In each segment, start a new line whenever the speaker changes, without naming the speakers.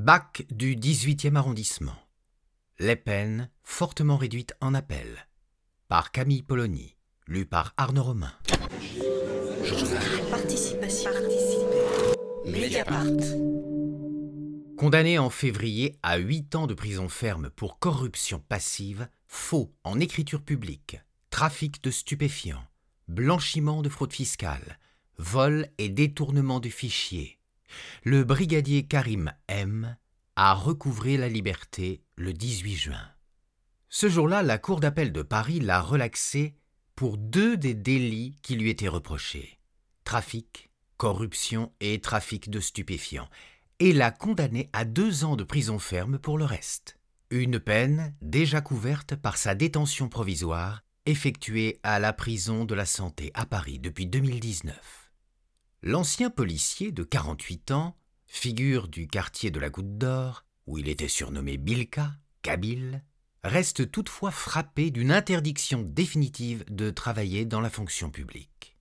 Bac du 18e arrondissement. Les peines fortement réduites en appel. Par Camille Polony. Lu par Arnaud Romain.
Participation. Mediapart.
Condamné en février à 8 ans de prison ferme pour corruption passive, faux en écriture publique, trafic de stupéfiants, blanchiment de fraude fiscale, vol et détournement de fichiers, le brigadier Karim M a recouvré la liberté le 18 juin. Ce jour-là, la Cour d'appel de Paris l'a relaxé pour deux des délits qui lui étaient reprochés trafic, corruption et trafic de stupéfiants, et l'a condamné à deux ans de prison ferme pour le reste. Une peine déjà couverte par sa détention provisoire effectuée à la prison de la santé à Paris depuis 2019. L'ancien policier de 48 ans, figure du quartier de la Goutte d'Or, où il était surnommé Bilka, Kabyle, reste toutefois frappé d'une interdiction définitive de travailler dans la fonction publique.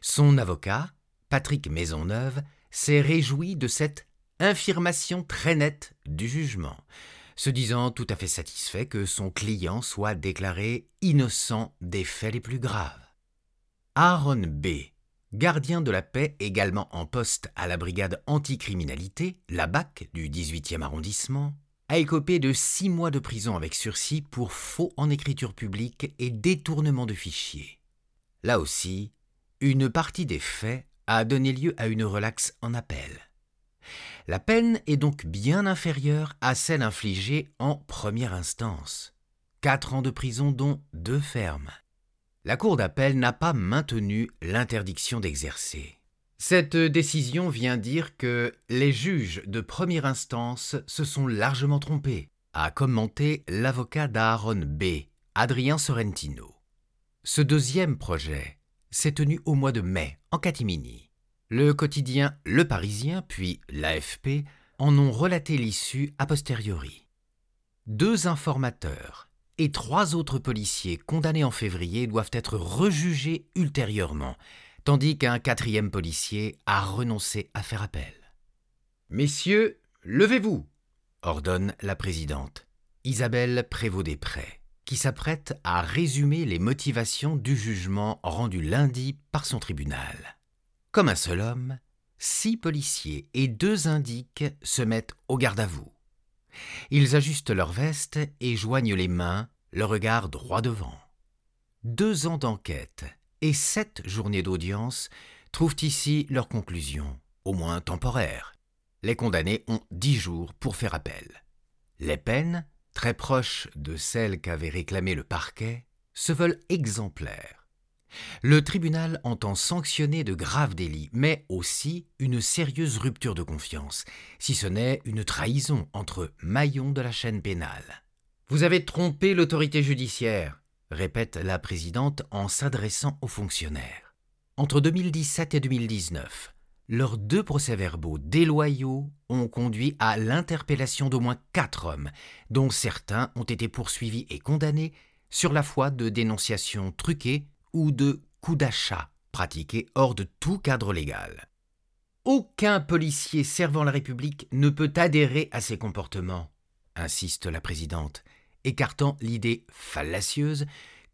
Son avocat, Patrick Maisonneuve, s'est réjoui de cette infirmation très nette du jugement, se disant tout à fait satisfait que son client soit déclaré innocent des faits les plus graves. Aaron B., gardien de la paix également en poste à la brigade anticriminalité, la BAC du 18e arrondissement, a écopé de six mois de prison avec sursis pour faux en écriture publique et détournement de fichiers. Là aussi, une partie des faits a donné lieu à une relaxe en appel. La peine est donc bien inférieure à celle infligée en première instance. Quatre ans de prison dont deux fermes. La Cour d'appel n'a pas maintenu l'interdiction d'exercer. Cette décision vient dire que les juges de première instance se sont largement trompés, a commenté l'avocat d'Aaron B., Adrien Sorrentino. Ce deuxième projet s'est tenu au mois de mai, en catimini. Le quotidien Le Parisien, puis l'AFP, en ont relaté l'issue a posteriori. Deux informateurs et trois autres policiers condamnés en février doivent être rejugés ultérieurement, tandis qu'un quatrième policier a renoncé à faire appel. Messieurs, levez-vous, ordonne la présidente, Isabelle Prévost-Després, qui s'apprête à résumer les motivations du jugement rendu lundi par son tribunal. Comme un seul homme, six policiers et deux indiques se mettent au garde à vous. Ils ajustent leurs vestes et joignent les mains, le regard droit devant. Deux ans d'enquête et sept journées d'audience trouvent ici leur conclusion, au moins temporaire. Les condamnés ont dix jours pour faire appel. Les peines, très proches de celles qu'avait réclamées le parquet, se veulent exemplaires. Le tribunal entend sanctionner de graves délits, mais aussi une sérieuse rupture de confiance, si ce n'est une trahison entre maillons de la chaîne pénale. Vous avez trompé l'autorité judiciaire, répète la présidente en s'adressant aux fonctionnaires. Entre 2017 et 2019, leurs deux procès-verbaux déloyaux ont conduit à l'interpellation d'au moins quatre hommes, dont certains ont été poursuivis et condamnés sur la foi de dénonciations truquées ou de coups d'achat pratiqués hors de tout cadre légal. Aucun policier servant la République ne peut adhérer à ces comportements, insiste la présidente, écartant l'idée fallacieuse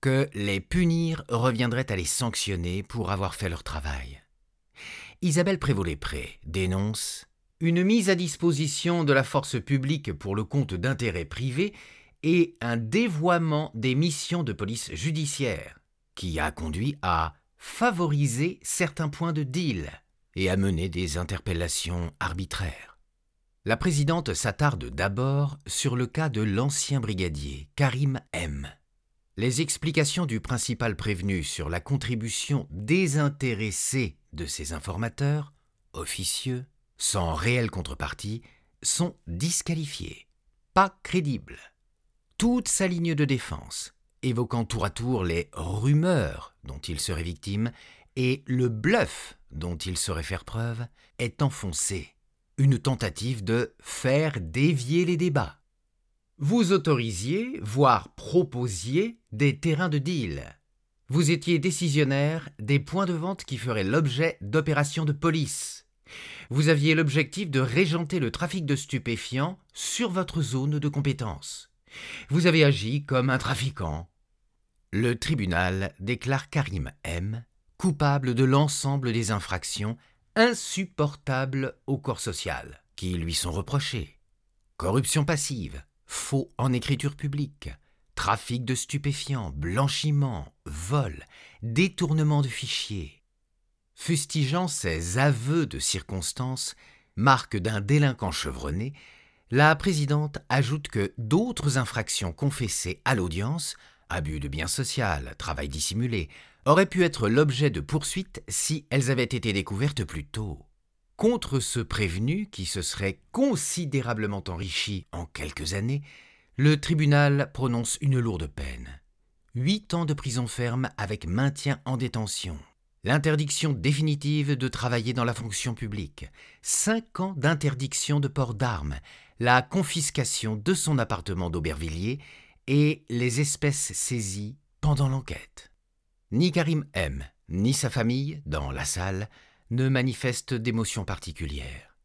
que les punir reviendrait à les sanctionner pour avoir fait leur travail. Isabelle Prévost-Lépré dénonce une mise à disposition de la force publique pour le compte d'intérêts privés et un dévoiement des missions de police judiciaire, qui a conduit à favoriser certains points de deal et à mener des interpellations arbitraires. La présidente s'attarde d'abord sur le cas de l'ancien brigadier, Karim M. Les explications du principal prévenu sur la contribution désintéressée de ses informateurs, officieux, sans réelle contrepartie, sont disqualifiées, pas crédibles. Toute sa ligne de défense, évoquant tour à tour les rumeurs dont il serait victime et le bluff dont il saurait faire preuve, est enfoncée une tentative de faire dévier les débats. Vous autorisiez, voire proposiez, des terrains de deal. Vous étiez décisionnaire des points de vente qui feraient l'objet d'opérations de police. Vous aviez l'objectif de régenter le trafic de stupéfiants sur votre zone de compétence. Vous avez agi comme un trafiquant. Le tribunal déclare Karim M coupable de l'ensemble des infractions insupportables au corps social qui lui sont reprochées. Corruption passive, faux en écriture publique, trafic de stupéfiants, blanchiment, vol, détournement de fichiers. Fustigeant ces aveux de circonstances, marque d'un délinquant chevronné, la présidente ajoute que d'autres infractions confessées à l'audience, abus de biens social, travail dissimulé, auraient pu être l'objet de poursuites si elles avaient été découvertes plus tôt. Contre ce prévenu qui se serait considérablement enrichi en quelques années, le tribunal prononce une lourde peine. Huit ans de prison ferme avec maintien en détention, l'interdiction définitive de travailler dans la fonction publique, cinq ans d'interdiction de port d'armes, la confiscation de son appartement d'Aubervilliers et les espèces saisies pendant l'enquête. Ni Karim M, ni sa famille, dans la salle, ne manifestent d'émotion particulière.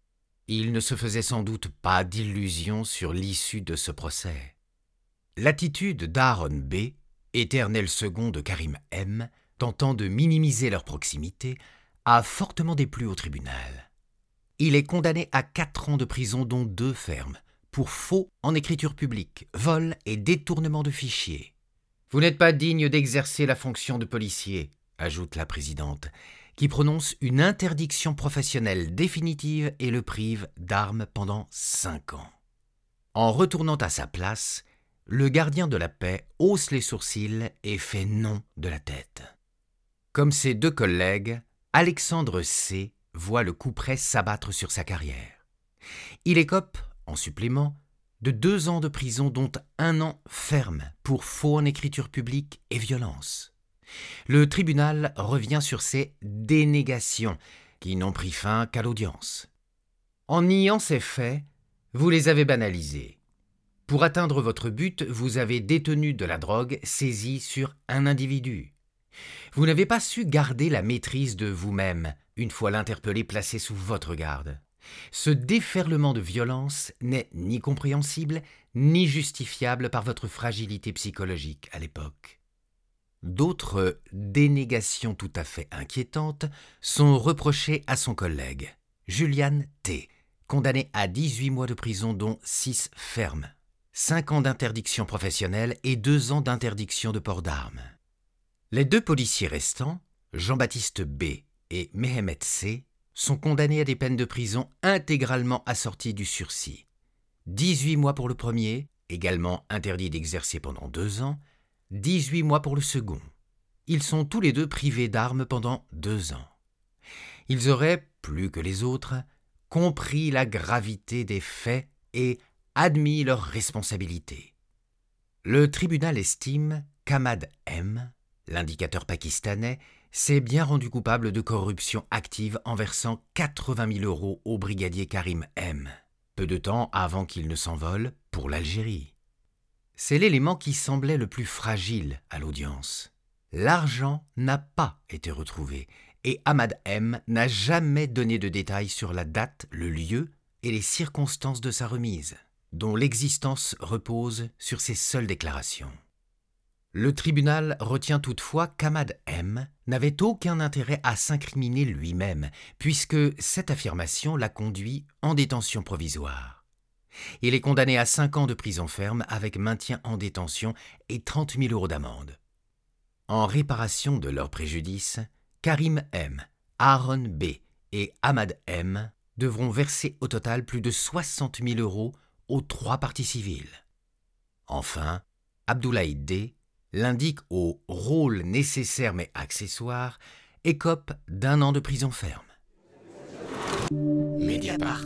Il ne se faisait sans doute pas d'illusions sur l'issue de ce procès. L'attitude d'Aaron B, éternel second de Karim M, tentant de minimiser leur proximité, a fortement déplu au tribunal. Il est condamné à quatre ans de prison dont deux fermes, pour faux en écriture publique, vol et détournement de fichiers. Vous n'êtes pas digne d'exercer la fonction de policier, ajoute la présidente, qui prononce une interdiction professionnelle définitive et le prive d'armes pendant cinq ans. En retournant à sa place, le gardien de la paix hausse les sourcils et fait non de la tête. Comme ses deux collègues, Alexandre C. voit le coup près s'abattre sur sa carrière. Il écope, en supplément, de deux ans de prison dont un an ferme pour faux en écriture publique et violence. Le tribunal revient sur ces dénégations qui n'ont pris fin qu'à l'audience. En niant ces faits, vous les avez banalisés. Pour atteindre votre but, vous avez détenu de la drogue saisie sur un individu. Vous n'avez pas su garder la maîtrise de vous-même une fois l'interpellé placé sous votre garde. Ce déferlement de violence n'est ni compréhensible ni justifiable par votre fragilité psychologique à l'époque. D'autres dénégations tout à fait inquiétantes sont reprochées à son collègue, Julian T., condamné à 18 mois de prison dont 6 fermes, 5 ans d'interdiction professionnelle et 2 ans d'interdiction de port d'armes. Les deux policiers restants, Jean-Baptiste B. et Mehemet C., sont condamnés à des peines de prison intégralement assorties du sursis. 18 mois pour le premier, également interdit d'exercer pendant 2 ans, 18 mois pour le second. Ils sont tous les deux privés d'armes pendant deux ans. Ils auraient, plus que les autres, compris la gravité des faits et admis leur responsabilité. Le tribunal estime qu'Ahmad M, l'indicateur pakistanais, s'est bien rendu coupable de corruption active en versant 80 000 euros au brigadier Karim M, peu de temps avant qu'il ne s'envole pour l'Algérie. C'est l'élément qui semblait le plus fragile à l'audience. L'argent n'a pas été retrouvé et Ahmad M n'a jamais donné de détails sur la date, le lieu et les circonstances de sa remise, dont l'existence repose sur ses seules déclarations. Le tribunal retient toutefois qu'Ahmad M n'avait aucun intérêt à s'incriminer lui-même, puisque cette affirmation l'a conduit en détention provisoire. Il est condamné à 5 ans de prison ferme avec maintien en détention et 30 000 euros d'amende. En réparation de leur préjudice, Karim M, Aaron B et Ahmad M devront verser au total plus de 60 000 euros aux trois parties civiles. Enfin, Abdoulaye D l'indique au rôle nécessaire mais accessoire, écope d'un an de prison ferme.
Mediapart.